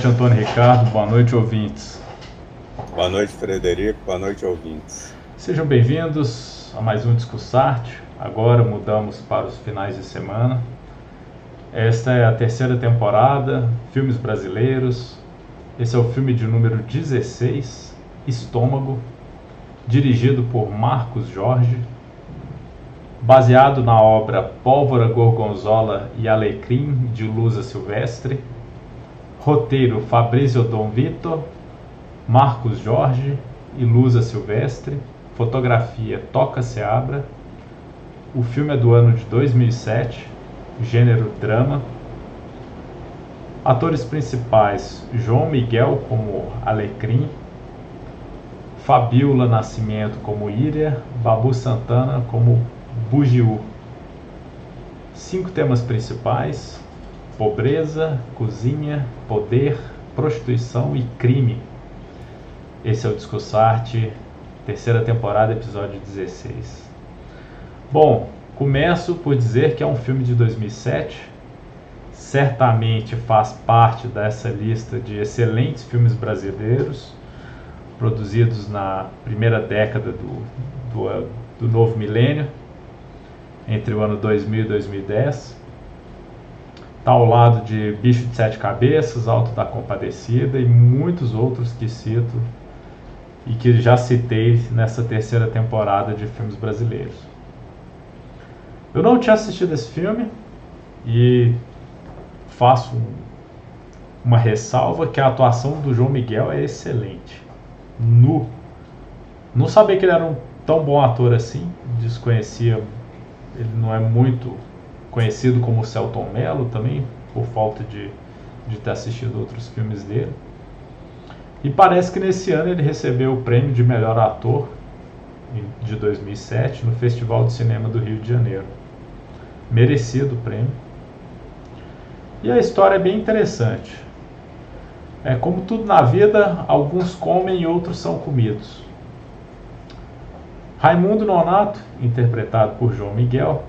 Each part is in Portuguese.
Boa noite, Antônio Ricardo. Boa noite, ouvintes. Boa noite, Frederico. Boa noite, ouvintes. Sejam bem-vindos a mais um Discussarte. Agora mudamos para os finais de semana. Esta é a terceira temporada, filmes brasileiros. Esse é o filme de número 16, Estômago, dirigido por Marcos Jorge, baseado na obra Pólvora Gorgonzola e Alecrim de Lusa Silvestre. Roteiro Fabrício Dom Vitor, Marcos Jorge e Lusa Silvestre. Fotografia Toca Seabra. O filme é do ano de 2007, gênero drama. Atores principais: João Miguel como Alecrim, Fabiola Nascimento como Íria, Babu Santana como Bugiu. Cinco temas principais: pobreza, cozinha, poder, prostituição e crime. Esse é o Discussarte, terceira temporada, episódio 16. Bom, começo por dizer que é um filme de 2007. Certamente faz parte dessa lista de excelentes filmes brasileiros produzidos na primeira década do, do, do novo milênio entre o ano 2000 e 2010. Está ao lado de Bicho de Sete Cabeças, Alto da Compadecida e muitos outros que cito e que já citei nessa terceira temporada de filmes brasileiros. Eu não tinha assistido esse filme e faço uma ressalva que a atuação do João Miguel é excelente. Nu. Não sabia que ele era um tão bom ator assim, desconhecia ele não é muito conhecido como Celton Mello também, por falta de, de ter assistido outros filmes dele. E parece que nesse ano ele recebeu o prêmio de melhor ator de 2007 no Festival de Cinema do Rio de Janeiro. Merecido o prêmio. E a história é bem interessante. É como tudo na vida, alguns comem e outros são comidos. Raimundo Nonato, interpretado por João Miguel,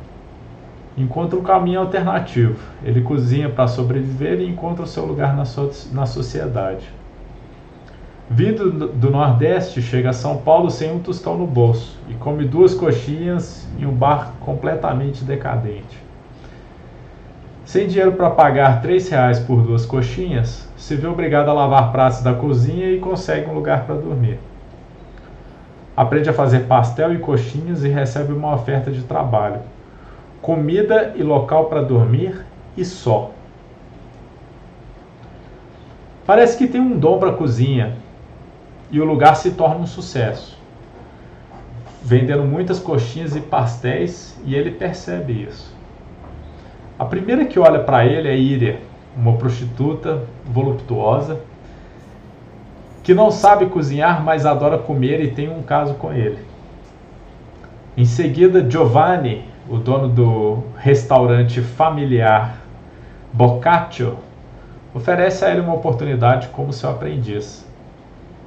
encontra um caminho alternativo. Ele cozinha para sobreviver e encontra o seu lugar na, so na sociedade. Vindo do Nordeste, chega a São Paulo sem um tostão no bolso e come duas coxinhas em um bar completamente decadente. Sem dinheiro para pagar três reais por duas coxinhas, se vê obrigado a lavar pratos da cozinha e consegue um lugar para dormir aprende a fazer pastel e coxinhas e recebe uma oferta de trabalho. Comida e local para dormir e só. Parece que tem um dom para cozinha e o lugar se torna um sucesso. Vendendo muitas coxinhas e pastéis e ele percebe isso. A primeira que olha para ele é Iria, uma prostituta voluptuosa que não sabe cozinhar, mas adora comer e tem um caso com ele. Em seguida, Giovanni, o dono do restaurante familiar Boccaccio, oferece a ele uma oportunidade como seu aprendiz.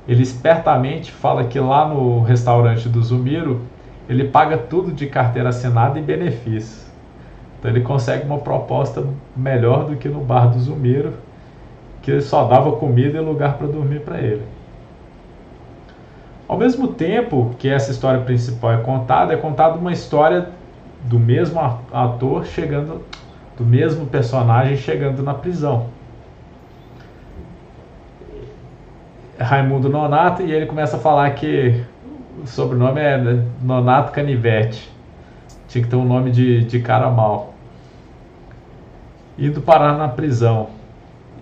Ele espertamente fala que lá no restaurante do Zumiro ele paga tudo de carteira assinada e benefícios. Então ele consegue uma proposta melhor do que no bar do Zumiro que só dava comida e lugar para dormir para ele. Ao mesmo tempo que essa história principal é contada, é contada uma história do mesmo ator chegando, do mesmo personagem chegando na prisão. Raimundo Nonato e ele começa a falar que o sobrenome é Nonato Canivete. Tinha que ter um nome de, de cara mal. Indo parar na prisão.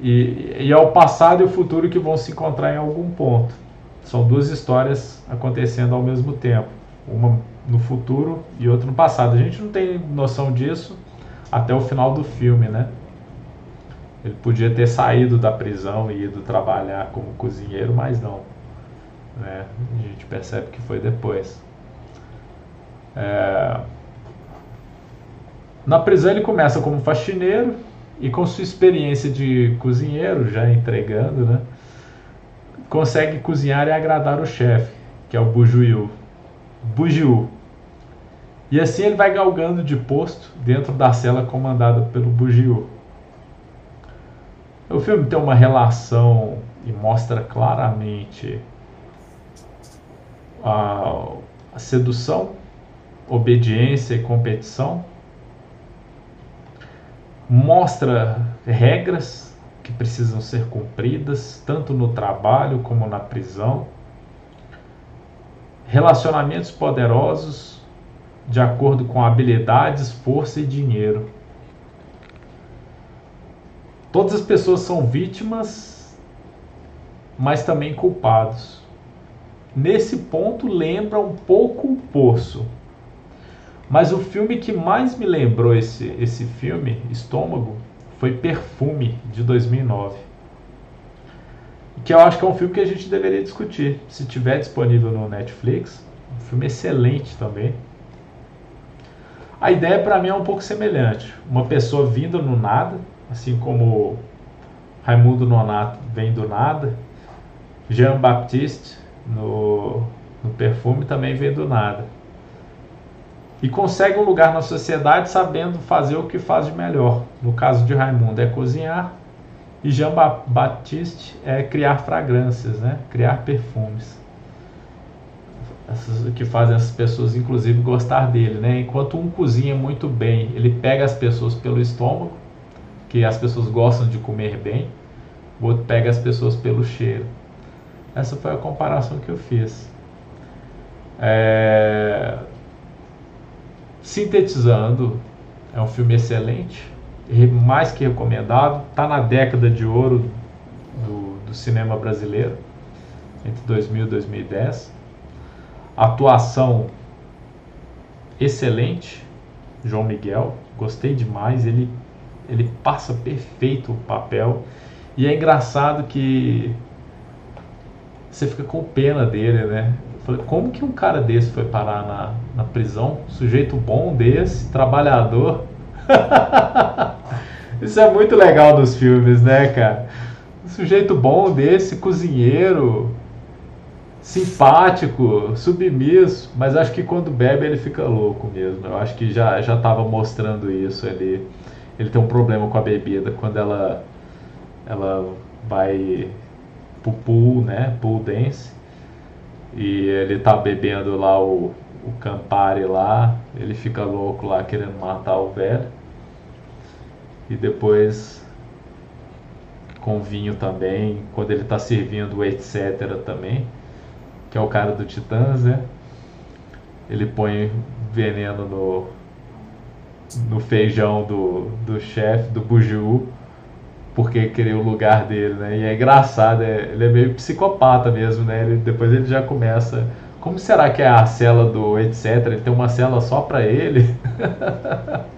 E, e é o passado e o futuro que vão se encontrar em algum ponto. São duas histórias acontecendo ao mesmo tempo, uma no futuro e outra no passado. A gente não tem noção disso até o final do filme, né? Ele podia ter saído da prisão e ido trabalhar como cozinheiro, mas não. Né? A gente percebe que foi depois. É... Na prisão ele começa como faxineiro, e com sua experiência de cozinheiro, já entregando, né, consegue cozinhar e agradar o chefe, que é o Bujuiu. Bujiu. E assim ele vai galgando de posto dentro da cela comandada pelo Bujiu. O filme tem uma relação e mostra claramente a, a sedução, obediência e competição. Mostra regras que precisam ser cumpridas, tanto no trabalho como na prisão. Relacionamentos poderosos de acordo com habilidades, força e dinheiro. Todas as pessoas são vítimas, mas também culpados. Nesse ponto lembra um pouco o Poço. Mas o filme que mais me lembrou esse, esse filme, Estômago, foi Perfume, de 2009. Que eu acho que é um filme que a gente deveria discutir. Se tiver disponível no Netflix. Um filme excelente também. A ideia para mim é um pouco semelhante. Uma pessoa vindo no nada, assim como Raimundo Nonato vem do nada, Jean Baptiste no, no perfume também vem do nada. E consegue um lugar na sociedade sabendo fazer o que faz de melhor. No caso de Raimundo é cozinhar e Jean Baptiste é criar fragrâncias, né? criar perfumes essas, que fazem as pessoas, inclusive, gostar dele, né? Enquanto um cozinha muito bem, ele pega as pessoas pelo estômago, que as pessoas gostam de comer bem, o outro pega as pessoas pelo cheiro. Essa foi a comparação que eu fiz. É... Sintetizando, é um filme excelente, mais que recomendado, está na década de ouro do, do cinema brasileiro, entre 2000 e 2010 Atuação excelente, João Miguel, gostei demais, ele, ele passa perfeito o papel. E é engraçado que você fica com pena dele, né? como que um cara desse foi parar na, na prisão? Sujeito bom desse, trabalhador. Isso é muito legal dos filmes, né, cara? Um sujeito bom desse, cozinheiro, simpático, submisso, mas acho que quando bebe ele fica louco mesmo. Eu acho que já já estava mostrando isso. Ele ele tem um problema com a bebida quando ela ela vai pro pool, né, pool dance, e ele tá bebendo lá o, o Campari lá, ele fica louco lá querendo matar o velho. E depois com vinho também, quando ele tá servindo etc também que é o cara do Titãs, né? Ele põe veneno no, no feijão do, do chefe, do Buju, porque queria o lugar dele, né? E é engraçado, é, ele é meio psicopata mesmo, né? Ele, depois ele já começa. Como será que é a cela do etc? Ele tem uma cela só pra ele?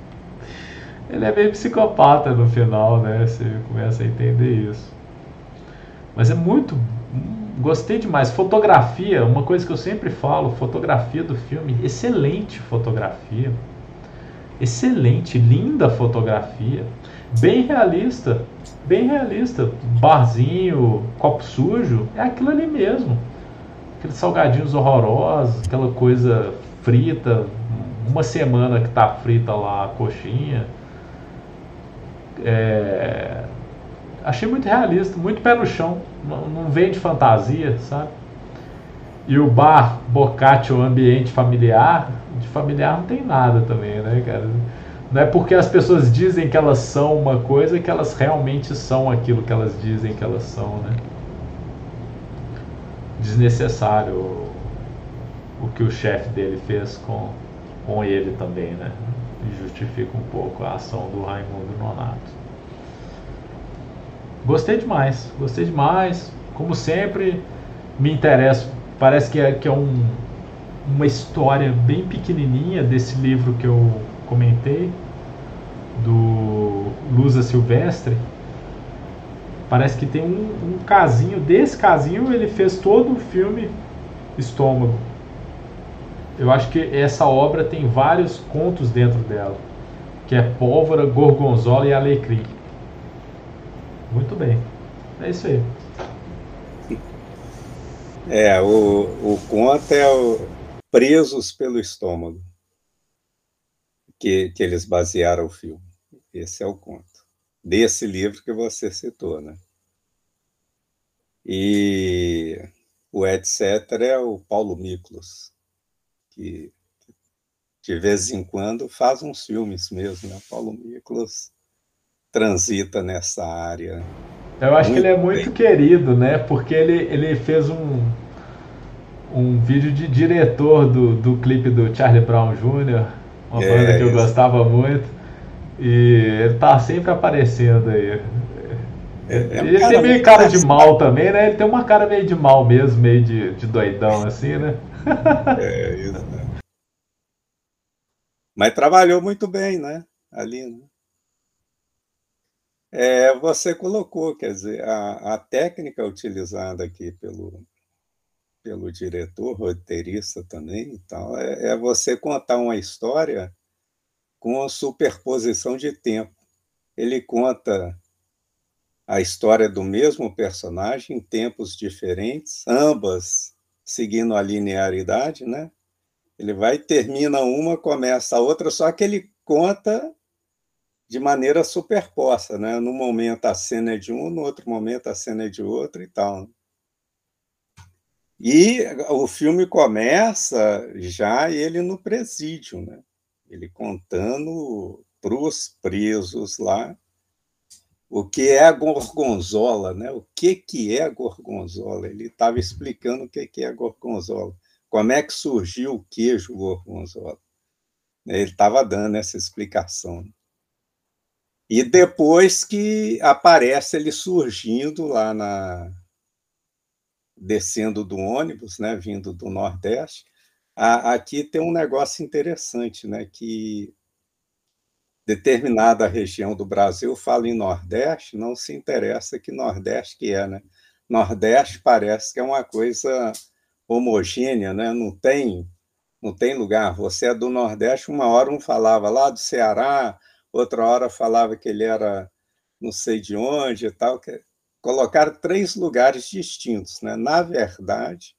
ele é meio psicopata no final, né? Você começa a entender isso. Mas é muito gostei demais. Fotografia, uma coisa que eu sempre falo, fotografia do filme, excelente fotografia. Excelente, linda fotografia. Bem realista, bem realista. Barzinho, copo sujo, é aquilo ali mesmo. Aqueles salgadinhos horrorosos, aquela coisa frita, uma semana que tá frita lá a coxinha. É, achei muito realista, muito pé no chão, não, não vem de fantasia, sabe? E o bar Bocate, o ambiente familiar, de familiar não tem nada também, né, cara? Não é porque as pessoas dizem que elas são uma coisa que elas realmente são aquilo que elas dizem que elas são, né? Desnecessário o, o que o chefe dele fez com, com ele também, né? E justifica um pouco a ação do Raimundo Nonato. Gostei demais, gostei demais. Como sempre, me interesso. Parece que é, que é um, uma história bem pequenininha desse livro que eu comentei, do Lusa Silvestre. Parece que tem um, um casinho, desse casinho ele fez todo o filme Estômago. Eu acho que essa obra tem vários contos dentro dela, que é Pólvora, Gorgonzola e Alecrim. Muito bem. É isso aí. É, o, o conto é o Presos pelo Estômago, que, que eles basearam o filme. Esse é o conto. desse livro que você citou, né? E o etc. é o Paulo Miklos, que de vez em quando faz uns filmes mesmo, né? Paulo Miklos transita nessa área. Eu acho muito que ele é muito bem. querido, né? Porque ele, ele fez um, um vídeo de diretor do, do clipe do Charlie Brown Jr., uma é, banda que eu gostava muito. E ele tá sempre aparecendo aí. É, é um ele tem meio cara de mal também, né? Ele tem uma cara meio de mal mesmo, meio de, de doidão assim, né? É, isso, né? Mas trabalhou muito bem, né? Ali, né? É, você colocou, quer dizer, a, a técnica utilizada aqui pelo, pelo diretor, roteirista também, então, é, é você contar uma história com superposição de tempo. Ele conta a história do mesmo personagem em tempos diferentes, ambas seguindo a linearidade, né? Ele vai, termina uma, começa a outra, só que ele conta de maneira superposta, né? No momento a cena é de um, no outro momento a cena é de outro e tal. E o filme começa já ele no presídio, né? Ele contando para os presos lá o que é a gorgonzola, né? O que que é a gorgonzola? Ele estava explicando o que que é a gorgonzola. Como é que surgiu o queijo gorgonzola? Ele estava dando essa explicação. E depois que aparece ele surgindo lá na descendo do ônibus, né, vindo do Nordeste, a, aqui tem um negócio interessante, né, que determinada região do Brasil fala em Nordeste, não se interessa que Nordeste que é, né? Nordeste parece que é uma coisa homogênea, né? não, tem, não tem lugar. Você é do Nordeste, uma hora um falava lá do Ceará, outra hora falava que ele era não sei de onde e tal. Colocaram três lugares distintos. Né? Na verdade,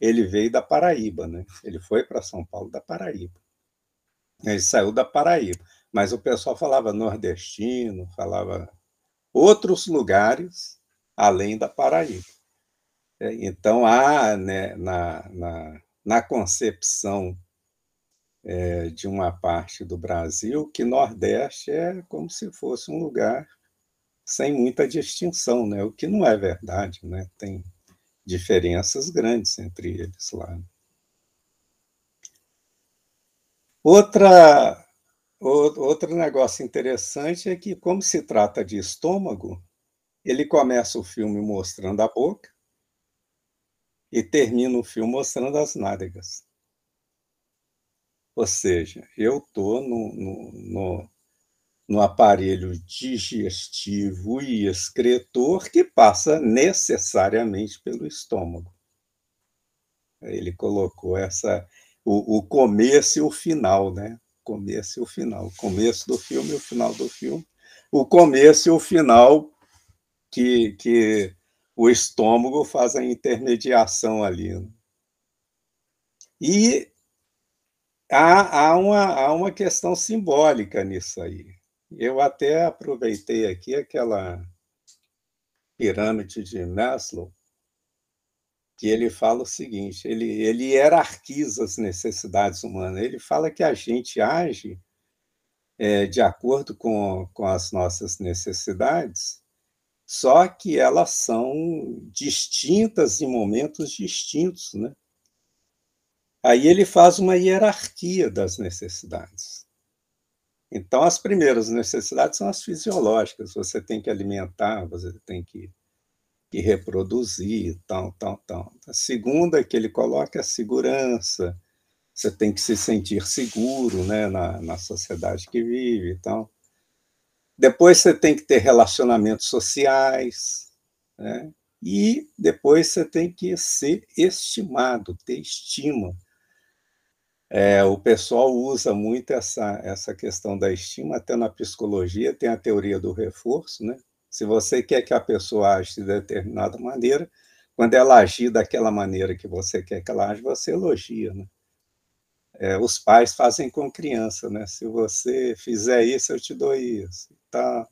ele veio da Paraíba, né? ele foi para São Paulo da Paraíba. Ele saiu da Paraíba, mas o pessoal falava nordestino, falava outros lugares além da Paraíba. É, então, há né, na, na, na concepção é, de uma parte do Brasil que Nordeste é como se fosse um lugar sem muita distinção, né? o que não é verdade. Né? Tem diferenças grandes entre eles lá. Outra, outro negócio interessante é que, como se trata de estômago, ele começa o filme mostrando a boca, e termina o filme mostrando as nádegas. Ou seja, eu estou no, no, no, no, aparelho digestivo e excretor que passa necessariamente pelo estômago. Ele colocou essa o, o começo e o final, né? Começo e o final. O começo do filme e o final do filme. O começo e o final que, que o estômago faz a intermediação ali. E há, há, uma, há uma questão simbólica nisso aí. Eu até aproveitei aqui aquela pirâmide de Maslow, que ele fala o seguinte: ele, ele hierarquiza as necessidades humanas. Ele fala que a gente age é, de acordo com, com as nossas necessidades só que elas são distintas em momentos distintos, né? Aí ele faz uma hierarquia das necessidades. Então, as primeiras necessidades são as fisiológicas. Você tem que alimentar, você tem que, que reproduzir, tal, tal, tal. A segunda que ele coloca é a segurança. Você tem que se sentir seguro né, na, na sociedade que vive e tal. Depois você tem que ter relacionamentos sociais, né? e depois você tem que ser estimado, ter estima. É, o pessoal usa muito essa, essa questão da estima, até na psicologia tem a teoria do reforço, né? Se você quer que a pessoa age de determinada maneira, quando ela agir daquela maneira que você quer que ela age, você elogia, né? é, os pais fazem com criança, né? Se você fizer isso, eu te dou isso. Tá?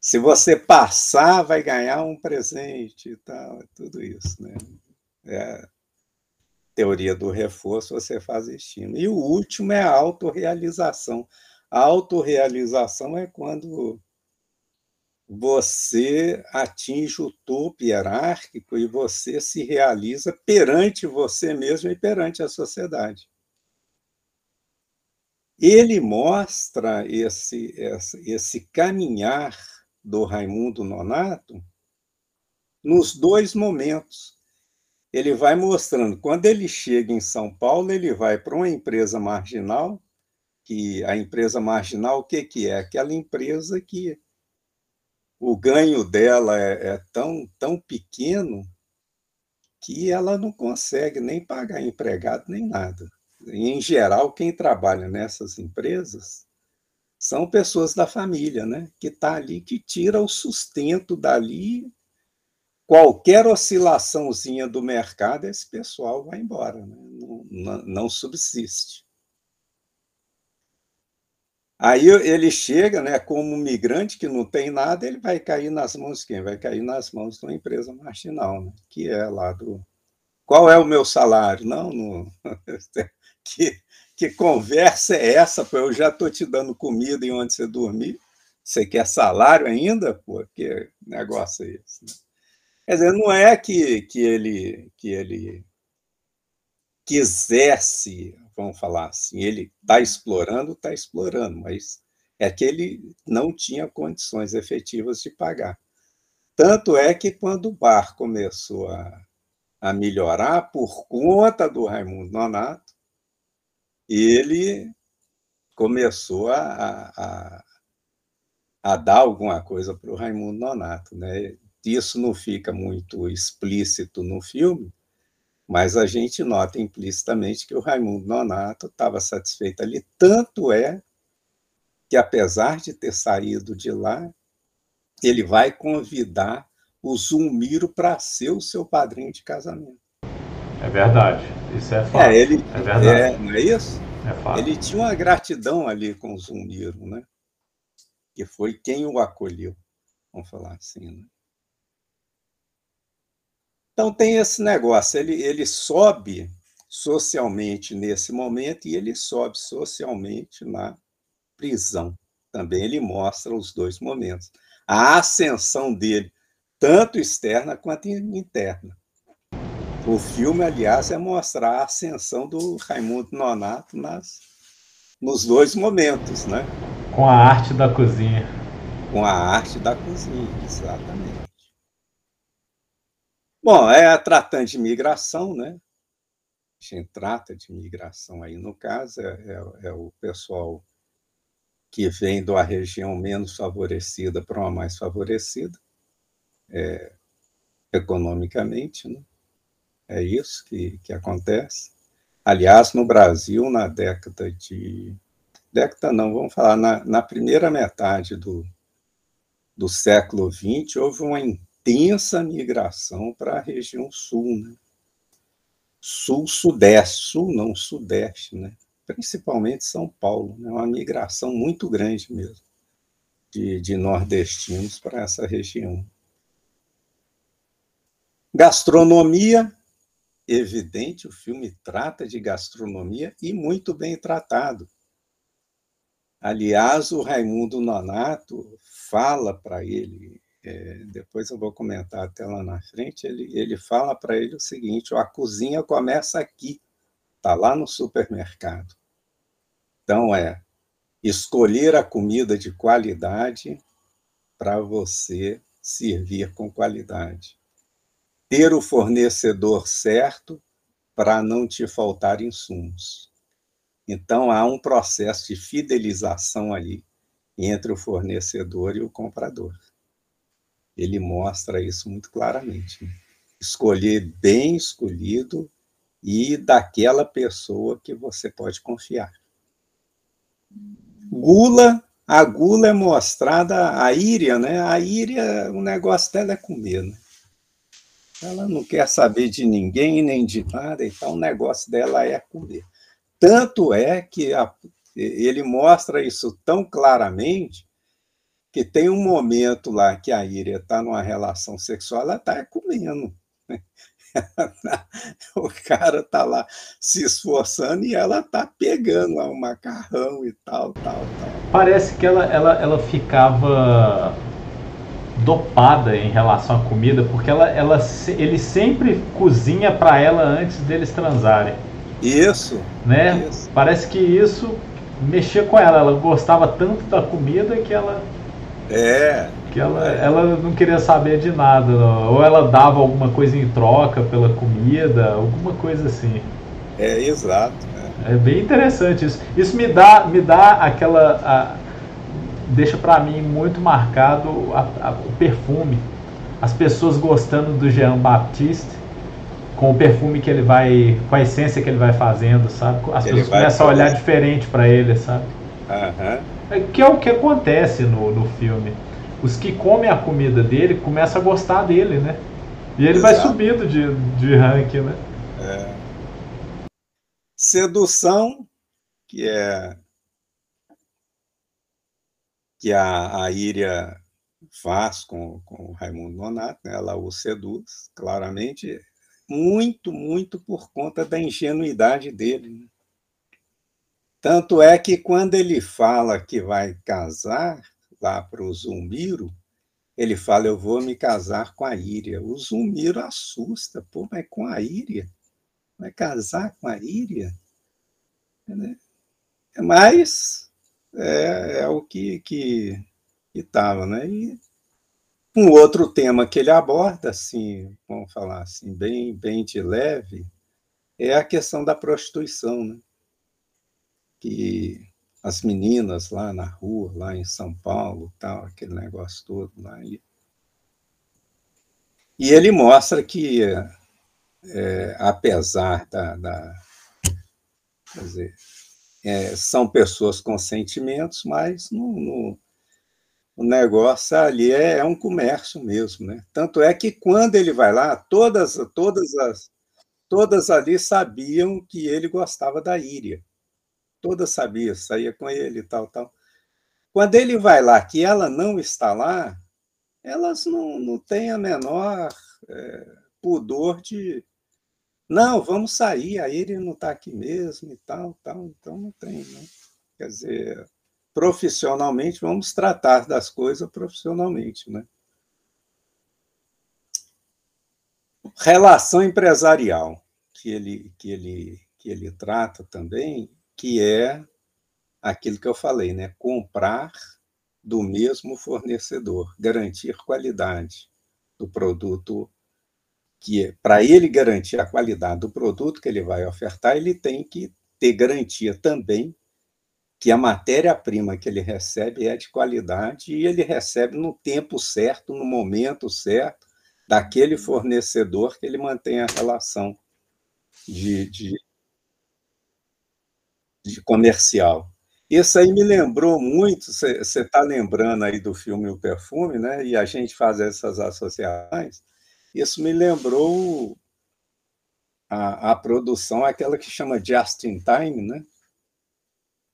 Se você passar, vai ganhar um presente e tal, é tudo isso, né? É teoria do reforço, você faz estímulo. E o último é a autorrealização. A autorrealização é quando você atinge o topo hierárquico e você se realiza perante você mesmo e perante a sociedade. Ele mostra esse, esse, esse caminhar do Raimundo Nonato nos dois momentos. Ele vai mostrando, quando ele chega em São Paulo, ele vai para uma empresa marginal, que a empresa marginal, o que, que é? Aquela empresa que o ganho dela é, é tão, tão pequeno que ela não consegue nem pagar empregado nem nada. Em geral, quem trabalha nessas empresas são pessoas da família, né? Que está ali, que tira o sustento dali. Qualquer oscilaçãozinha do mercado, esse pessoal vai embora, né? não, não, não subsiste. Aí ele chega, né, como migrante que não tem nada, ele vai cair nas mãos de quem? Vai cair nas mãos de uma empresa marginal, né, que é lá do. Qual é o meu salário? Não, no... que, que conversa é essa? Pô? Eu já estou te dando comida em onde você dormir. Você quer salário ainda? Pô, que negócio é esse? Né? Quer dizer, não é que, que, ele, que ele quisesse vamos falar assim, ele está explorando, está explorando, mas é que ele não tinha condições efetivas de pagar. Tanto é que quando o bar começou a, a melhorar por conta do Raimundo Nonato, ele começou a, a, a dar alguma coisa para o Raimundo Nonato. Né? Isso não fica muito explícito no filme, mas a gente nota implicitamente que o Raimundo Nonato estava satisfeito ali. Tanto é que, apesar de ter saído de lá, ele vai convidar o Zulmiro para ser o seu padrinho de casamento. É verdade, isso é fato. É, ele, é verdade. É, não é isso? É fato. Ele tinha uma gratidão ali com o Zulmiro, né? que foi quem o acolheu, vamos falar assim. Né? Então tem esse negócio, ele, ele sobe socialmente nesse momento e ele sobe socialmente na prisão. Também ele mostra os dois momentos. A ascensão dele, tanto externa quanto interna. O filme, aliás, é mostrar a ascensão do Raimundo Nonato nas, nos dois momentos, né? Com a arte da cozinha. Com a arte da cozinha, exatamente. Bom, é a tratante de migração, né? A gente trata de migração aí, no caso, é, é, é o pessoal que vem da região menos favorecida para uma mais favorecida, é, economicamente, né? É isso que, que acontece. Aliás, no Brasil, na década de. Década não, vamos falar, na, na primeira metade do, do século XX, houve uma intensa migração para a região sul, né? Sul-sudeste, sul não, sudeste, né? Principalmente São Paulo, né? Uma migração muito grande mesmo de, de nordestinos para essa região. Gastronomia, evidente, o filme trata de gastronomia e muito bem tratado. Aliás, o Raimundo Nonato fala para ele, é, depois eu vou comentar até lá na frente, ele, ele fala para ele o seguinte: a cozinha começa aqui, está lá no supermercado. Então, é escolher a comida de qualidade para você servir com qualidade. Ter o fornecedor certo para não te faltar insumos. Então, há um processo de fidelização ali entre o fornecedor e o comprador ele mostra isso muito claramente. Né? Escolher bem escolhido e daquela pessoa que você pode confiar. Gula, a gula é mostrada, a íria, né? A íria, o negócio dela é comer, né? Ela não quer saber de ninguém nem de nada, então o negócio dela é comer. Tanto é que a, ele mostra isso tão claramente que tem um momento lá que a Iria está numa relação sexual, ela está comendo. o cara está lá se esforçando e ela está pegando lá um macarrão e tal, tal, tal. Parece que ela, ela, ela ficava dopada em relação à comida, porque ela, ela, ele sempre cozinha para ela antes deles transarem. Isso. Né? Isso. Parece que isso mexia com ela. Ela gostava tanto da comida que ela. É. Que ela, ela não queria saber de nada. Ou ela dava alguma coisa em troca pela comida, alguma coisa assim. É, exato. É, é bem interessante isso. Isso me dá, me dá aquela. A, deixa para mim muito marcado a, a, o perfume. As pessoas gostando do Jean Baptiste com o perfume que ele vai, com a essência que ele vai fazendo, sabe? As ele pessoas começam a olhar diferente para ele, sabe? Uhum. Que é o que acontece no, no filme. Os que comem a comida dele começam a gostar dele, né? E ele Exato. vai subindo de, de ranking, né? É. Sedução, que é que a, a Íria faz com, com o Raimundo Nonato, né? ela o seduz, claramente, muito, muito por conta da ingenuidade dele. Né? Tanto é que quando ele fala que vai casar lá para o Zumiro, ele fala: Eu vou me casar com a Íria. O Zumiro assusta, pô, mas com a Íria? Vai casar com a Íria? Né? Mas é, é o que que estava, né? E um outro tema que ele aborda, assim, vamos falar assim, bem, bem de leve, é a questão da prostituição, né? Que as meninas lá na rua, lá em São Paulo, tal, aquele negócio todo lá. E, e ele mostra que, é, apesar da, da dizer, é, são pessoas com sentimentos, mas no, no, o negócio ali é, é, um comércio mesmo, né? Tanto é que quando ele vai lá, todas, todas as, todas ali sabiam que ele gostava da Íria. Todas sabiam, saía com ele e tal, tal. Quando ele vai lá, que ela não está lá, elas não, não têm a menor é, pudor de, não, vamos sair, a ele não está aqui mesmo e tal, tal, então não tem, né? Quer dizer, profissionalmente, vamos tratar das coisas profissionalmente, né? Relação empresarial, que ele, que ele, que ele trata também, que é aquilo que eu falei, né? Comprar do mesmo fornecedor, garantir qualidade do produto que para ele garantir a qualidade do produto que ele vai ofertar, ele tem que ter garantia também que a matéria-prima que ele recebe é de qualidade e ele recebe no tempo certo, no momento certo, daquele fornecedor que ele mantém a relação de, de, de comercial. Isso aí me lembrou muito, você está lembrando aí do filme O Perfume, né? e a gente faz essas associações, isso me lembrou a, a produção, aquela que chama Just in Time, né?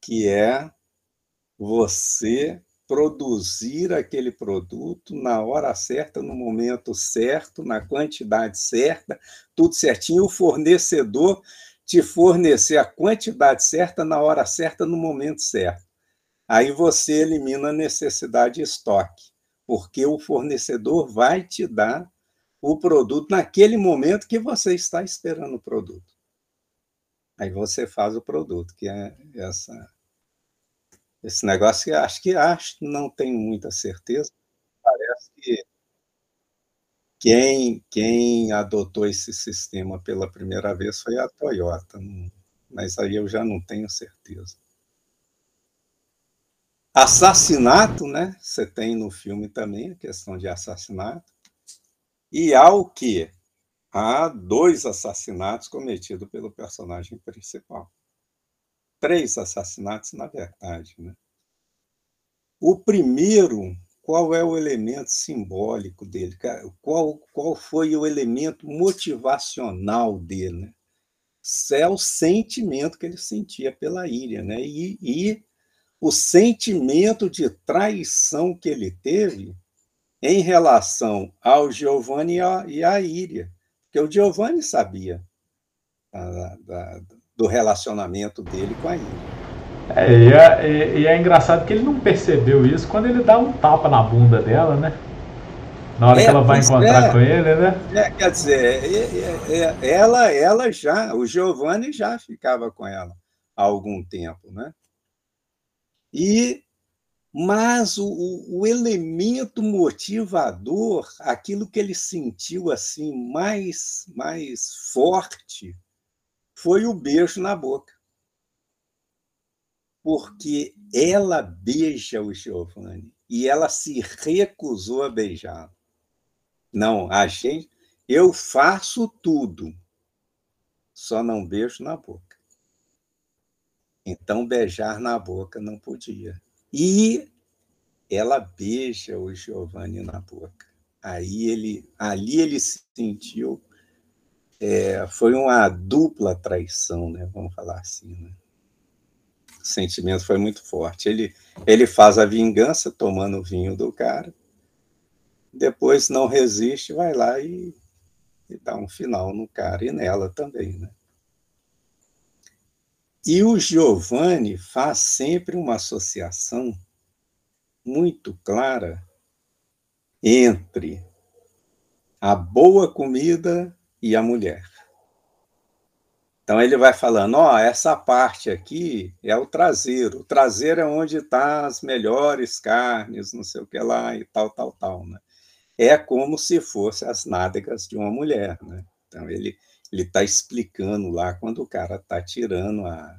que é você produzir aquele produto na hora certa, no momento certo, na quantidade certa, tudo certinho, o fornecedor te fornecer a quantidade certa na hora certa, no momento certo. Aí você elimina a necessidade de estoque, porque o fornecedor vai te dar o produto naquele momento que você está esperando o produto. Aí você faz o produto, que é essa esse negócio que acho que acho, não tenho muita certeza. Parece que quem, quem adotou esse sistema pela primeira vez foi a Toyota, mas aí eu já não tenho certeza. Assassinato, né? Você tem no filme também a questão de assassinato. E ao que há dois assassinatos cometidos pelo personagem principal. Três assassinatos, na verdade. Né? O primeiro, qual é o elemento simbólico dele? Qual, qual foi o elemento motivacional dele? Né? É o sentimento que ele sentia pela ilha. Né? E, e o sentimento de traição que ele teve em relação ao Giovanni e à Íria. Porque o Giovanni sabia da, da, do relacionamento dele com a Íria. É, e, é, e é engraçado que ele não percebeu isso quando ele dá um tapa na bunda dela, né? Na hora é, que ela vai encontrar é, com ele, né? É, quer dizer, ela, ela já, o Giovanni já ficava com ela há algum tempo, né? E mas o, o, elemento motivador, aquilo que ele sentiu assim mais mais forte, foi o beijo na boca. Porque ela beija o Giovanni e ela se recusou a beijá-lo. Não, a gente, eu faço tudo, só não beijo na boca. Então beijar na boca não podia. E ela beija o Giovanni na boca. Aí ele, ali ele se sentiu, é, foi uma dupla traição, né? Vamos falar assim, né? Sentimento foi muito forte. Ele, ele faz a vingança tomando o vinho do cara, depois não resiste, vai lá e, e dá um final no cara e nela também, né? E o Giovanni faz sempre uma associação muito clara entre a boa comida e a mulher. Então ele vai falando, ó, oh, essa parte aqui é o traseiro. O traseiro é onde tá as melhores carnes, não sei o que lá e tal, tal, tal, né? É como se fosse as nádegas de uma mulher, né? Então ele ele está explicando lá quando o cara está tirando a,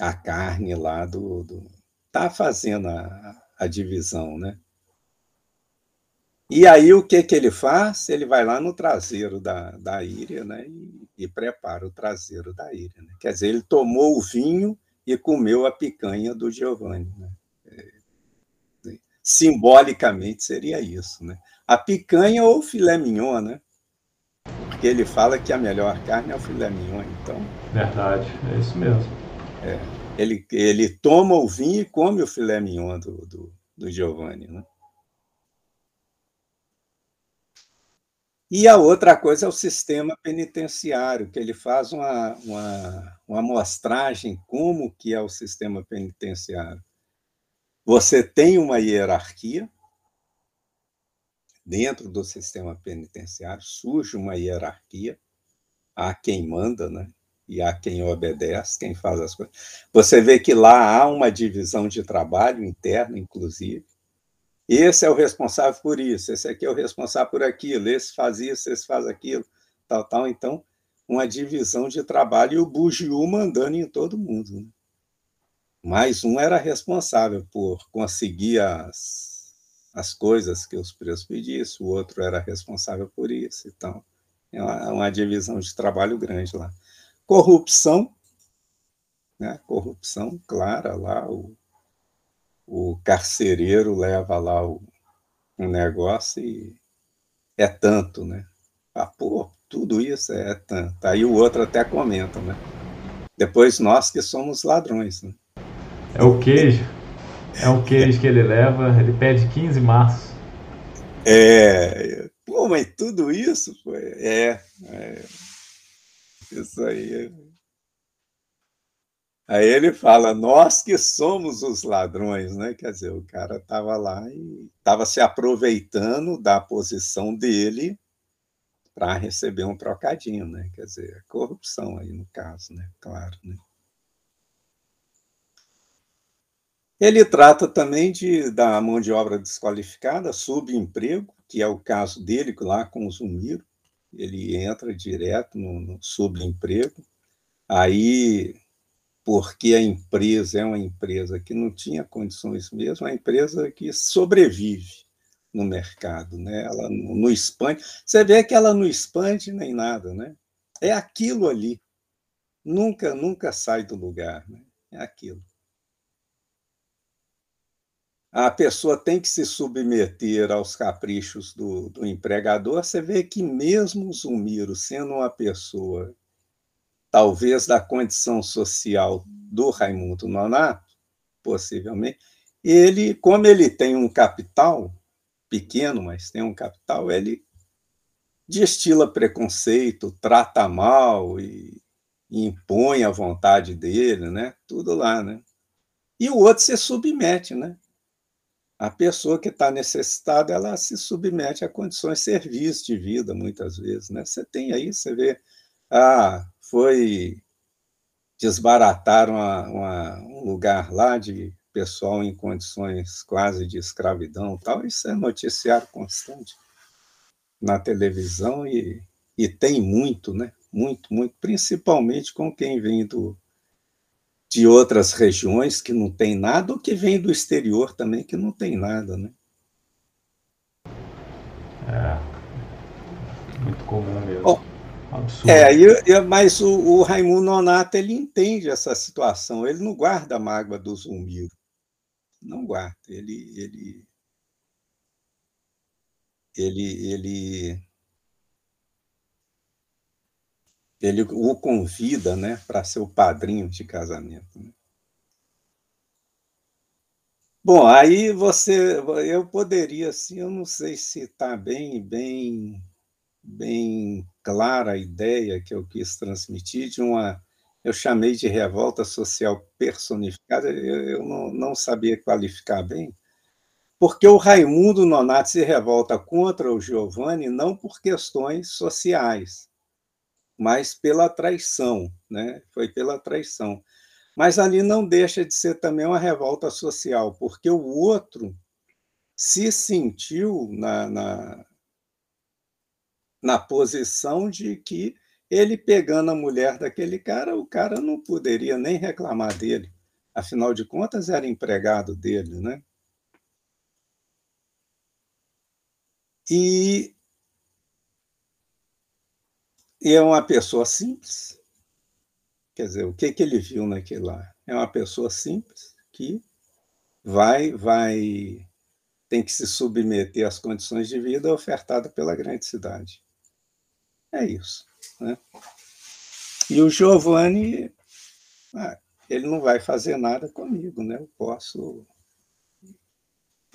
a carne lá do. do tá fazendo a, a divisão, né? E aí o que, que ele faz? Ele vai lá no traseiro da, da íria né? E, e prepara o traseiro da íria. Né? Quer dizer, ele tomou o vinho e comeu a picanha do Giovanni. Né? É, simbolicamente seria isso. Né? A picanha ou o filé mignon, né? Porque ele fala que a melhor carne é o filé mignon, então. Verdade, é isso mesmo. É, ele, ele toma o vinho e come o filé mignon do, do, do Giovanni, né? E a outra coisa é o sistema penitenciário, que ele faz uma, uma, uma amostragem como que é o sistema penitenciário. Você tem uma hierarquia, dentro do sistema penitenciário surge uma hierarquia, há quem manda, né? E há quem obedece, quem faz as coisas. Você vê que lá há uma divisão de trabalho interna, inclusive. Esse é o responsável por isso, esse aqui é o responsável por aquilo, esse faz isso, esse faz aquilo, tal, tal. Então, uma divisão de trabalho e o Bugiu mandando em todo mundo. Né? Mais um era responsável por conseguir as, as coisas que os presos pedissem, o outro era responsável por isso. Então, é uma, é uma divisão de trabalho grande lá. Corrupção, né? corrupção clara lá, o, o carcereiro leva lá o, um negócio e é tanto, né? Ah, pô, tudo isso é tanto. Aí o outro até comenta, né? Depois nós que somos ladrões, né? É o queijo. É um queijo que ele leva, ele pede 15 maços. É, pô, mas tudo isso foi. É, é, isso aí. Aí ele fala, nós que somos os ladrões, né? Quer dizer, o cara estava lá e estava se aproveitando da posição dele para receber um trocadinho, né? Quer dizer, corrupção aí no caso, né? Claro, né? Ele trata também de, da mão de obra desqualificada, subemprego, que é o caso dele lá com o Zumiro. Ele entra direto no, no subemprego. Aí, porque a empresa é uma empresa que não tinha condições mesmo, é uma empresa que sobrevive no mercado, né? Ela não expande. Você vê que ela não expande nem nada, né? É aquilo ali. Nunca, nunca sai do lugar, né? É aquilo a pessoa tem que se submeter aos caprichos do, do empregador, você vê que mesmo o Zumiro, sendo uma pessoa, talvez da condição social do Raimundo Nonato, possivelmente. Ele, como ele tem um capital pequeno, mas tem um capital, ele destila preconceito, trata mal e, impõe a vontade dele, né? Tudo lá, né? E o outro se submete, né? A pessoa que está necessitada, ela se submete a condições servis de vida, muitas vezes, né? Você tem aí, você vê, ah, foi desbaratar uma, uma, um lugar lá de pessoal em condições quase de escravidão, tal. Isso é noticiário constante na televisão e, e tem muito, né? Muito, muito, principalmente com quem vem do, de outras regiões que não tem nada, ou que vem do exterior também que não tem nada, né? É, muito comum mesmo. Bom, Absurdo. É, eu, eu, mas o, o, Raimundo Nonato ele entende essa situação, ele não guarda a mágoa do Zumiro. Não guarda, ele, ele, ele, ele, ele o convida né, para ser o padrinho de casamento. Né? Bom, aí você, eu poderia, assim, eu não sei se está bem, bem, bem clara a ideia que eu quis transmitir de uma, eu chamei de revolta social personificada, eu, eu não, não sabia qualificar bem, porque o Raimundo Nonato se revolta contra o Giovanni não por questões sociais, mas pela traição, né? Foi pela traição. Mas ali não deixa de ser também uma revolta social, porque o outro se sentiu na, na, na posição de que ele pegando a mulher daquele cara, o cara não poderia nem reclamar dele. Afinal de contas, era empregado dele, né? E, e é uma pessoa simples. Quer dizer, o que, que ele viu naquilo lá? É uma pessoa simples que vai, vai, tem que se submeter às condições de vida ofertadas pela grande cidade. É isso. Né? E o Giovanni, ah, ele não vai fazer nada comigo, né? Eu posso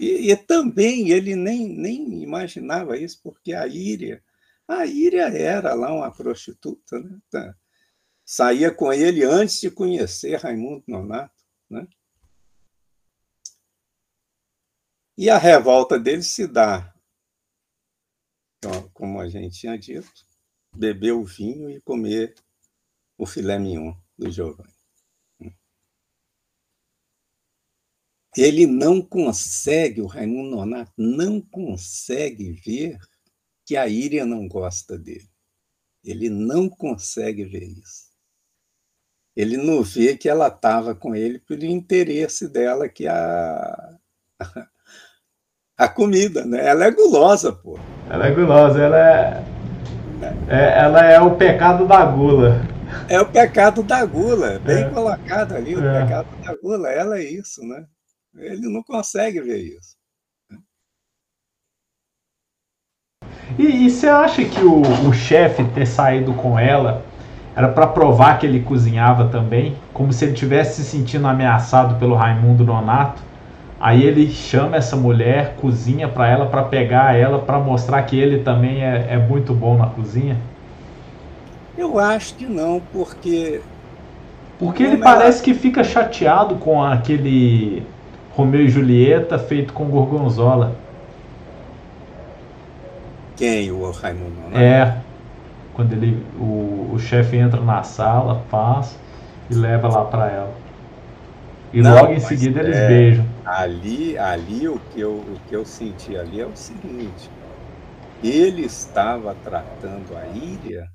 e, e, também ele nem, nem imaginava isso, porque a Íria, a Íria era lá uma prostituta, né? Tá. saía com ele antes de conhecer Raimundo Nonato. Né? E a revolta dele se dá, como a gente tinha dito, beber o vinho e comer o filé mignon do Giovanni. ele não consegue, o Raimundo Nonato não consegue ver que a Íria não gosta dele. Ele não consegue ver isso. Ele não vê que ela estava com ele pelo interesse dela, que a, a comida, né? Ela é gulosa, pô. Ela é gulosa, ela é, é ela é o pecado da gula. É o pecado da gula, bem é. colocado ali, o é. pecado da gula. Ela é isso, né? Ele não consegue ver isso. E, e você acha que o, o chefe ter saído com ela era para provar que ele cozinhava também? Como se ele tivesse se sentindo ameaçado pelo Raimundo Nonato? Aí ele chama essa mulher, cozinha para ela, para pegar ela, para mostrar que ele também é, é muito bom na cozinha? Eu acho que não, porque. Porque ele parece que fica chateado com aquele Romeu e Julieta feito com gorgonzola. Quem? O Raimundo? Né? É. Quando ele, o, o chefe entra na sala, faz e leva lá para ela. E Não, logo em seguida é, eles beijam. Ali, ali o que, eu, o que eu senti ali é o seguinte: ele estava tratando a Íria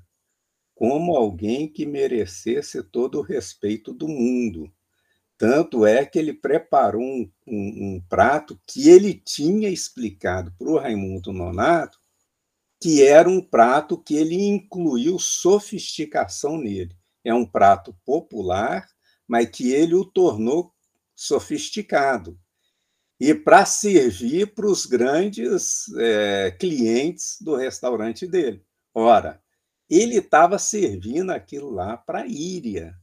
como alguém que merecesse todo o respeito do mundo. Tanto é que ele preparou um, um, um prato que ele tinha explicado para o Raimundo Nonato, que era um prato que ele incluiu sofisticação nele. É um prato popular, mas que ele o tornou sofisticado. E para servir para os grandes é, clientes do restaurante dele. Ora, ele estava servindo aquilo lá para a Íria,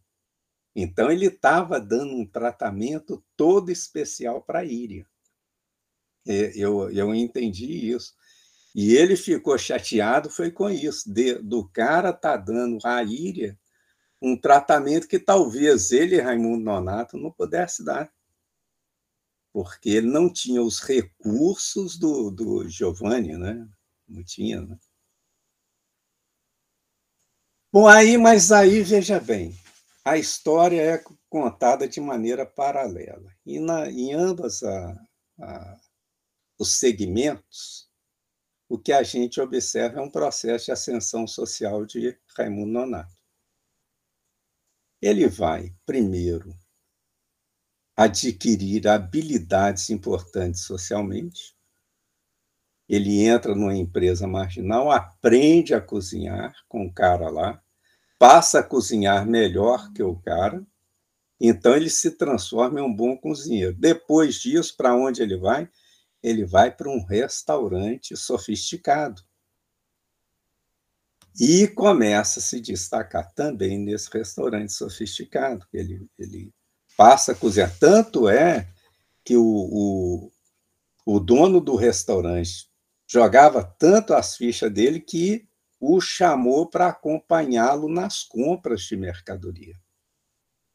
Então, ele estava dando um tratamento todo especial para a Íria. Eu, eu entendi isso. E ele ficou chateado foi com isso, de, do cara tá dando à Íria um tratamento que talvez ele, Raimundo Nonato, não pudesse dar, porque ele não tinha os recursos do, do Giovanni, né? Não tinha, né? Bom, aí, mas aí, veja bem, a história é contada de maneira paralela. E na, em ambas a, a, os segmentos, o que a gente observa é um processo de ascensão social de Raimundo Nonato. Ele vai, primeiro, adquirir habilidades importantes socialmente. Ele entra numa empresa marginal, aprende a cozinhar com o cara lá, passa a cozinhar melhor que o cara, então ele se transforma em um bom cozinheiro. Depois disso, para onde ele vai? Ele vai para um restaurante sofisticado. E começa a se destacar também nesse restaurante sofisticado. Ele, ele passa a cozinhar. Tanto é que o, o, o dono do restaurante jogava tanto as fichas dele que o chamou para acompanhá-lo nas compras de mercadoria.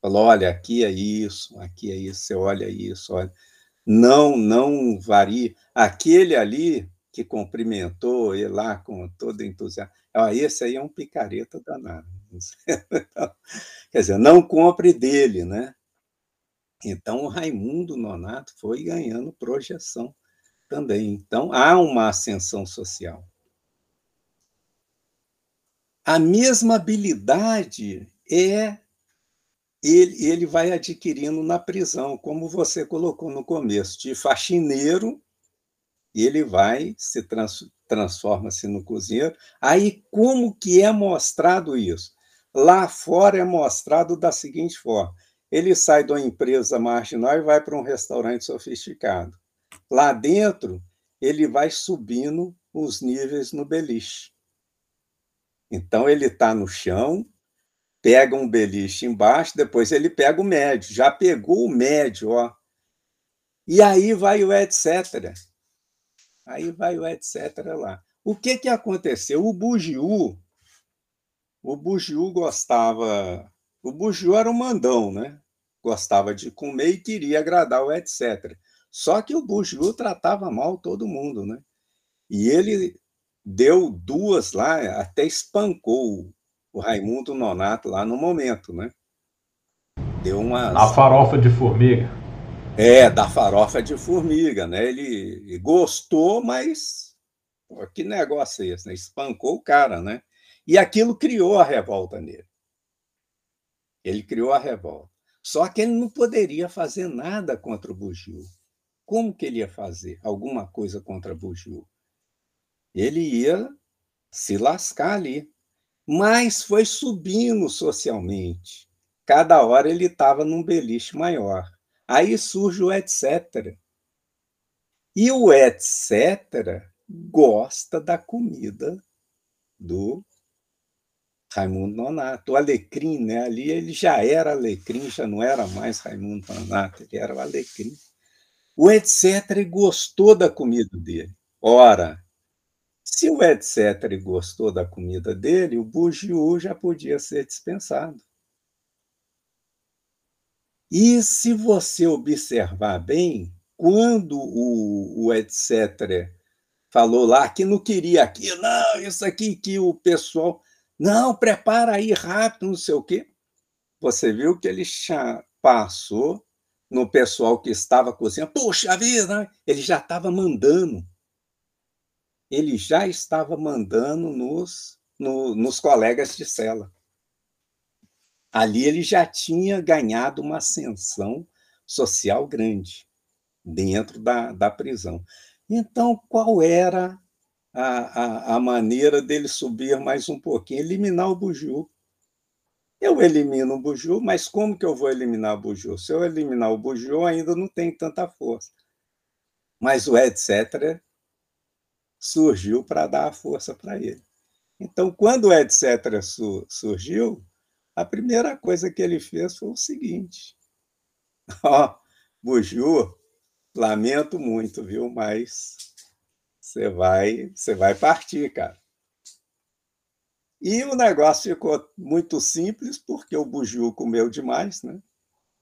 Falou: olha, aqui é isso, aqui é isso, você olha isso, olha. Não, não varia. Aquele ali que cumprimentou ele lá com todo entusiasmo. Ah, esse aí é um picareta danado. Quer dizer, não compre dele, né? Então, o Raimundo Nonato foi ganhando projeção também. Então, há uma ascensão social. A mesma habilidade é ele, ele vai adquirindo na prisão, como você colocou no começo, de faxineiro e ele vai se trans, transforma-se no cozinheiro. Aí como que é mostrado isso? Lá fora é mostrado da seguinte forma: ele sai de uma empresa marginal e vai para um restaurante sofisticado. Lá dentro, ele vai subindo os níveis no beliche. Então ele está no chão, pega um beliche embaixo, depois ele pega o médio, já pegou o médio, ó. E aí vai o etc. Aí vai o etc. lá. O que, que aconteceu? O Bugiu, o Bugiu gostava. O Bugiu era um mandão, né? Gostava de comer e queria agradar o etc. Só que o Bugiu tratava mal todo mundo, né? E ele deu duas lá, até espancou o Raimundo Nonato lá no momento, né? Deu uma. A farofa de formiga. É, da farofa de formiga, né? Ele gostou, mas pô, que negócio é esse, né? Espancou o cara, né? E aquilo criou a revolta nele. Ele criou a revolta. Só que ele não poderia fazer nada contra o Bugio. Como que ele ia fazer alguma coisa contra o Bugio? Ele ia se lascar ali. Mas foi subindo socialmente. Cada hora ele estava num beliche maior. Aí surge o etc. E o etc. gosta da comida do Raimundo Nonato. O Alecrim, né? ali ele já era Alecrim, já não era mais Raimundo Nonato, ele era o Alecrim. O etc. gostou da comida dele. Ora, se o etc. gostou da comida dele, o Bugiu já podia ser dispensado. E se você observar bem, quando o, o etc. falou lá que não queria aquilo, não, isso aqui que o pessoal. Não, prepara aí rápido, não sei o quê. Você viu que ele passou no pessoal que estava cozinhando. Puxa vida, ele já estava mandando. Ele já estava mandando nos, no, nos colegas de cela ali ele já tinha ganhado uma ascensão social grande dentro da, da prisão. Então, qual era a, a, a maneira dele subir mais um pouquinho? Eliminar o Buju. Eu elimino o Buju, mas como que eu vou eliminar o Buju? Se eu eliminar o Buju, ainda não tem tanta força. Mas o etc. surgiu para dar a força para ele. Então, quando o etc. surgiu, A primeira coisa que ele fez foi o seguinte: ó, oh, Buju, lamento muito, viu? Mas você vai, você vai partir, cara. E o negócio ficou muito simples, porque o Buju comeu demais, né?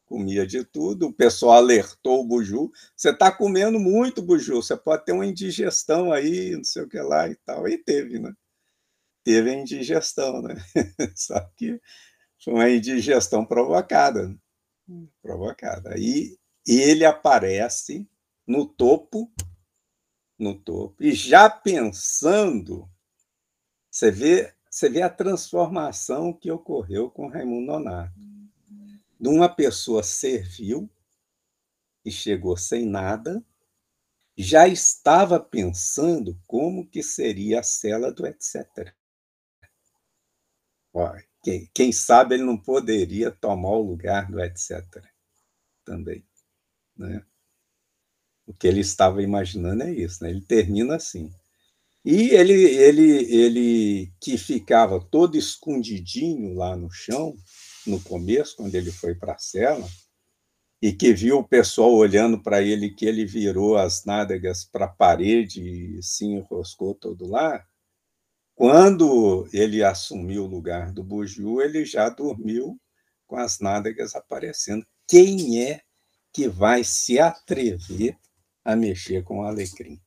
Comia de tudo. O pessoal alertou o Buju. Você está comendo muito, Buju. Você pode ter uma indigestão aí, não sei o que lá e tal. E teve, né? Teve a indigestão, né? Só que uma indigestão provocada. Né? Provocada. Aí ele aparece no topo, no topo, e já pensando, você vê você vê a transformação que ocorreu com Raimundo Nonato. De uma pessoa servil, que chegou sem nada, já estava pensando como que seria a cela do etc. Quem, quem sabe ele não poderia tomar o lugar do etc. Também. Né? O que ele estava imaginando é isso. Né? Ele termina assim. E ele, ele, ele que ficava todo escondidinho lá no chão, no começo, quando ele foi para a cela, e que viu o pessoal olhando para ele, que ele virou as nádegas para a parede e se enroscou todo lá, quando ele assumiu o lugar do Buju, ele já dormiu com as nádegas aparecendo. Quem é que vai se atrever a mexer com o alecrim?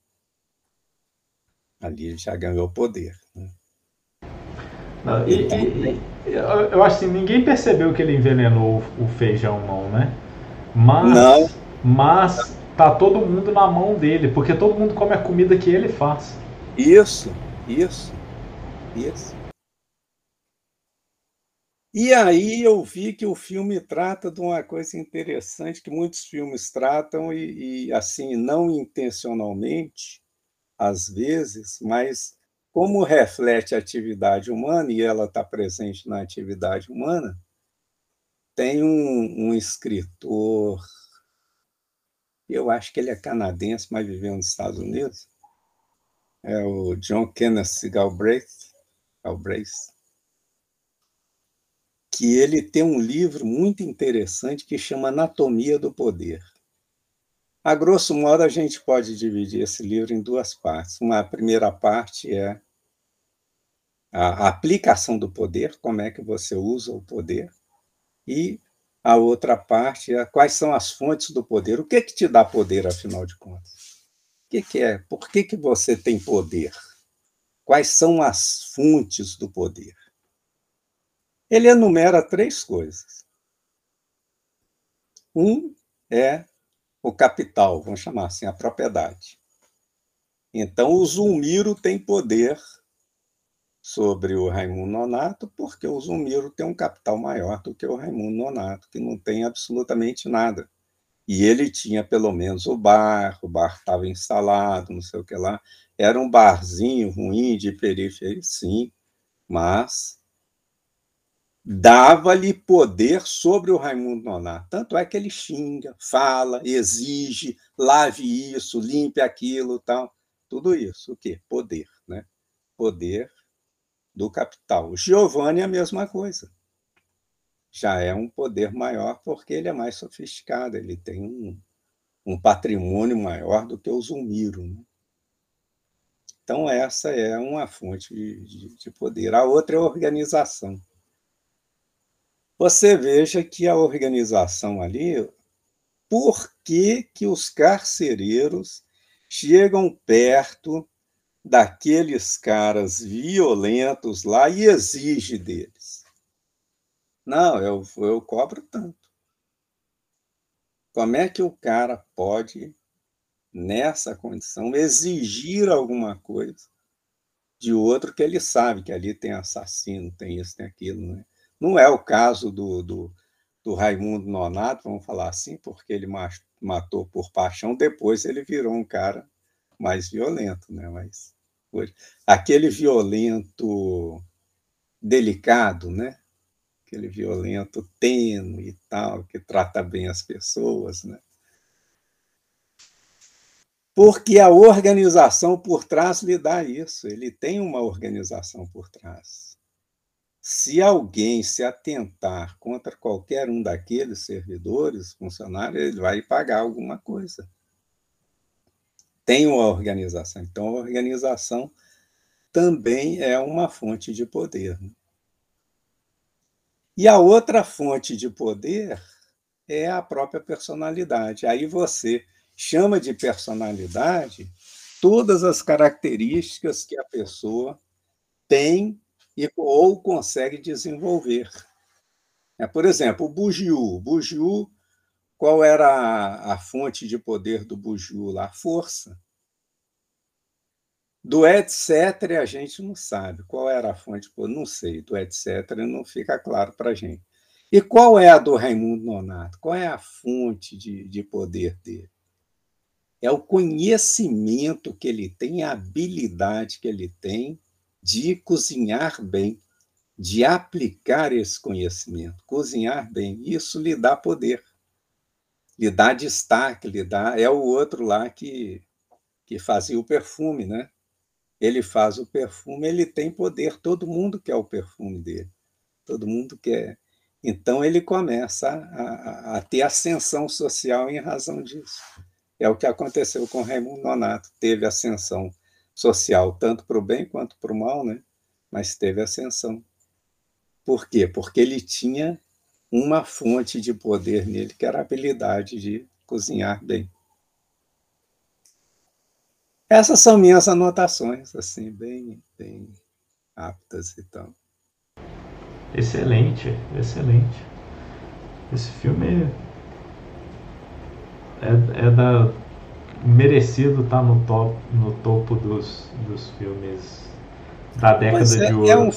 ali já ganhou poder. Né? Não, e, e, eu acho assim, ninguém percebeu que ele envenenou o feijão, não, né? Mas, não. mas tá todo mundo na mão dele, porque todo mundo come a comida que ele faz. Isso, isso, isso. E aí eu vi que o filme trata de uma coisa interessante que muitos filmes tratam e, e assim não intencionalmente, às vezes, mas como reflete a atividade humana e ela está presente na atividade humana, tem um, um, escritor, eu acho que ele é canadense, mas viveu nos Estados Unidos, é o John Kenneth Galbraith, Galbraith, que ele tem um livro muito interessante que chama Anatomia do Poder. A grosso modo, a gente pode dividir esse livro em duas partes. Uma primeira parte é a aplicação do poder, como é que você usa o poder, e a outra parte é quais são as fontes do poder. O que, que te dá poder, afinal de contas? O que, que é? Por que, que você tem poder? Quais são as fontes do poder? Ele enumera três coisas. Um é o capital, vamos chamar assim, a propriedade. Então, o Zulmiro tem poder sobre o Raimundo Nonato, porque o Zulmiro tem um capital maior do que o Raimundo Nonato, que não tem absolutamente nada. E ele tinha pelo menos o bar, o bar estava instalado, não sei o que lá. Era um barzinho ruim de periferia, sim, mas dava-lhe poder sobre o Raimundo Nonato. Tanto é que ele xinga, fala, exige, lave isso, limpe aquilo, tal. Tudo isso, o quê? Poder, né? Poder do capital. Giovanni é a mesma coisa. Já é um poder maior porque ele é mais sofisticado, ele tem um, um patrimônio maior do que o Zulmiro. Né? Então, essa é uma fonte de, de, de poder. A outra é a organização você veja que a organização ali, por que, que os carcereiros chegam perto daqueles caras violentos lá e exige deles? Não, eu, eu cobro tanto. Como é que o cara pode, nessa condição, exigir alguma coisa de outro que ele sabe que ali tem assassino, tem isso, tem aquilo, né? Não é o caso do, do, do Raimundo Nonato, vamos falar assim, porque ele matou por paixão, depois ele virou um cara mais violento, né? Mas aquele violento delicado, né? Aquele violento tênue e tal, que trata bem as pessoas, né? Porque a organização por trás lhe dá isso, ele tem uma organização por trás. se alguém se atentar contra qualquer um daqueles servidores, funcionários, ele vai pagar alguma coisa. Tem uma organização. Então, a organização também é uma fonte de poder. Né? E a outra fonte de poder é a própria personalidade. Aí você chama de personalidade todas as características que a pessoa tem e, ou consegue desenvolver. É, por exemplo, o Bugiu. Qual era a, fonte de poder do Bugiu? A força. Do etc. a gente não sabe. Qual era a fonte? Pô, não sei. Do etc. não fica claro para a gente. E qual é a do Raimundo Nonato? Qual é a fonte de, de poder dele? É o conhecimento que ele tem, a habilidade que ele tem de cozinhar bem, de aplicar esse conhecimento. Cozinhar bem, isso lhe dá poder, lhe dá destaque, lhe dá. É o outro lá que, que fazia o perfume, né? Ele faz o perfume, ele tem poder, todo mundo quer o perfume dele, todo mundo quer. Então ele começa a, a, a ter ascensão social em razão disso. É o que aconteceu com Raimundo Nonato, teve ascensão social, tanto para o bem quanto para o mal, né? mas teve ascensão. Por quê? Porque ele tinha uma fonte de poder nele, que era a habilidade de cozinhar bem. Essas são minhas anotações, assim, bem, bem aptas e tal. Excelente, excelente. Esse filme é, é da merecido estar tá no, top, no topo dos, dos filmes da década é, de ouro. É um,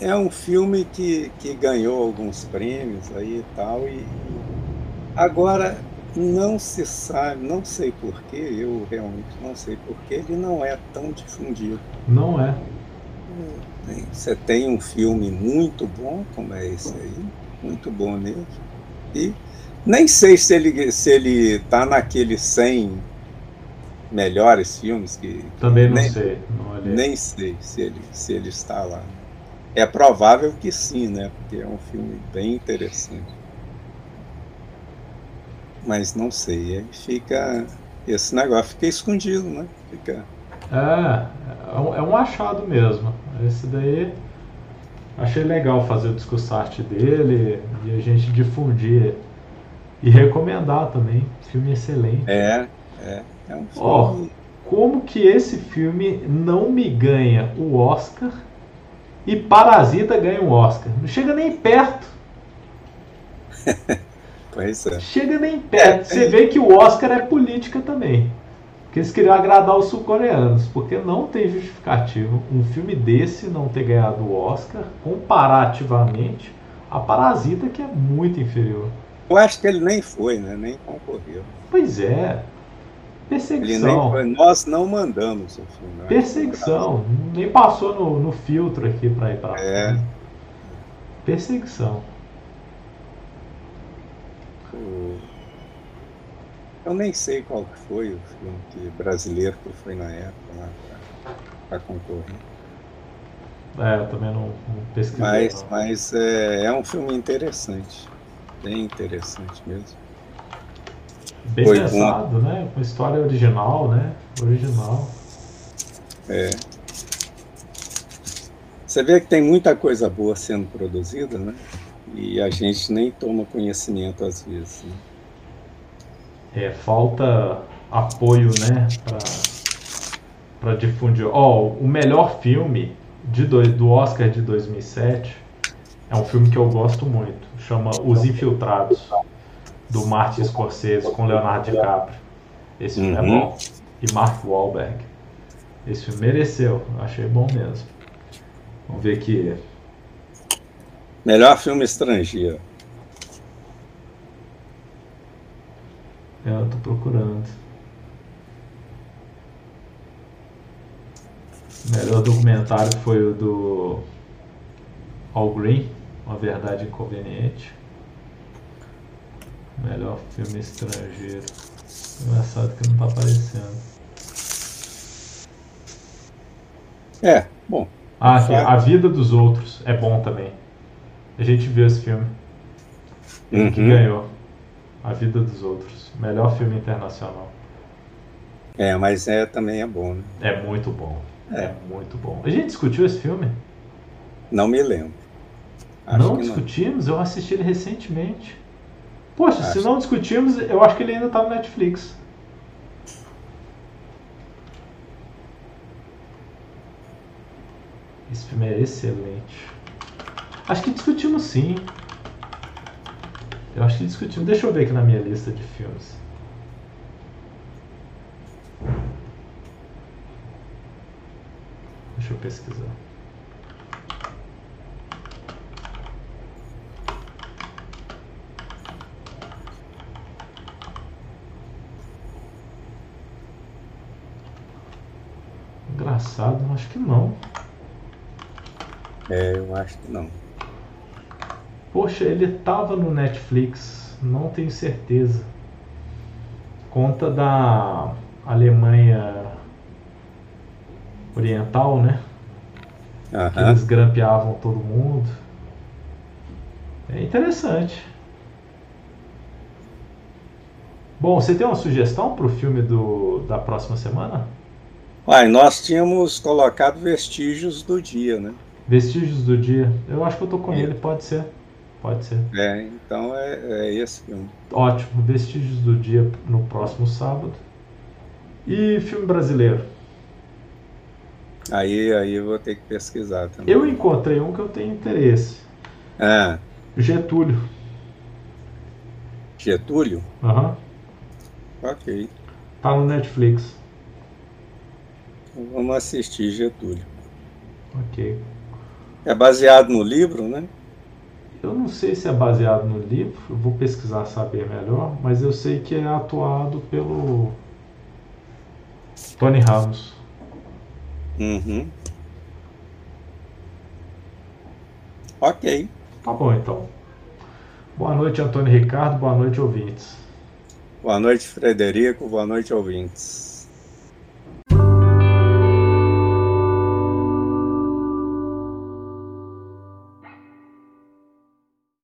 é um filme que, que ganhou alguns prêmios aí e tal, e agora não se sabe, não sei porquê, eu realmente não sei porquê, ele não é tão difundido. Não é. Você tem um filme muito bom, como é esse aí, muito bom mesmo, e nem sei se ele se ele tá naquele 100 melhores filmes que. Também não nem, sei. Não nem sei se ele, se ele está lá. É provável que sim, né? Porque é um filme bem interessante. Mas não sei. Aí fica. Esse negócio fica escondido, né? Fica. É, é um é achado mesmo. Esse daí. Achei legal fazer o discussarte dele e a gente difundir e recomendar também. Filme excelente. É, é. É um filme... oh, como que esse filme não me ganha o Oscar e Parasita ganha o Oscar? Não chega nem perto. pois é. Chega nem perto. É, Você vê que o Oscar é política também. Porque eles queriam agradar os sul-coreanos. Porque não tem justificativo um filme desse não ter ganhado o Oscar comparativamente a Parasita, que é muito inferior. Eu acho que ele nem foi, né? Nem concorreu. Pois é. Perseguição. Nem, nós não mandamos o filme. Né? Perseguição. Nem passou no, no filtro aqui para ir para É. Perseguição. Eu nem sei qual que foi o filme que, brasileiro que foi na época para concorrer. É, eu também não, não pesquisei. Mas, não. mas é, é um filme interessante. Bem interessante mesmo. Bem Foi pensado, bom. né? Com história original, né? Original. É. Você vê que tem muita coisa boa sendo produzida, né? E a gente nem toma conhecimento às vezes. Né? É, falta apoio, né? Para difundir. Ó, oh, o melhor filme de do, do Oscar de 2007 é um filme que eu gosto muito. Chama Os Infiltrados do Martin Scorsese com Leonardo DiCaprio. Esse filme é uhum. é bom. E Mark Wahlberg. Esse filme mereceu, achei bom mesmo. Vamos ver aqui. Melhor filme estrangeiro. É, eu tô procurando. melhor documentário foi o do All Green, Uma Verdade Inconveniente. Melhor filme estrangeiro. Engraçado que não tá aparecendo. É, bom, Ah, aqui, A Vida dos Outros é bom também. A gente viu esse filme. Uhum. que ganhou. A Vida dos Outros. Melhor filme internacional. É, mas é, também é bom, né? É muito bom. É, É. muito bom. A gente discutiu esse filme? Não me lembro. Acho não discutimos? Eu assisti ele recentemente. Poxa, se Acho. não discutimos, eu acho que ele ainda tá no Netflix. Esse filme é excelente. Acho que discutimos sim. Eu acho que discutimos. Deixa eu ver aqui na minha lista de filmes. Deixa eu pesquisar. Engraçado, acho que não. É, eu acho que não. Poxa, ele tava no Netflix, não tenho certeza. Conta da Alemanha Oriental, né? Que eles grampeavam todo mundo. É interessante. Bom, você tem uma sugestão para o filme do, da próxima semana? Uai, nós tínhamos colocado vestígios do dia, né? Vestígios do Dia. Eu acho que eu tô com É. ele, pode ser. Pode ser. É, então é, é esse filme. Ótimo, Vestígios do Dia no próximo sábado. E filme brasileiro. Aí, aí eu vou ter que pesquisar também. Eu encontrei um que eu tenho interesse. Ah, Getúlio. Getúlio? Aham. Ok. Tá no Netflix. Vamos assistir Getúlio. Ok. É baseado no livro, né? Eu não sei se é baseado no livro, vou pesquisar saber melhor, mas eu sei que é atuado pelo Tony Ramos. Uhum. Ok. Tá bom então. Boa noite, Antônio Ricardo. Boa noite, ouvintes. Boa noite, Frederico. Boa noite, ouvintes.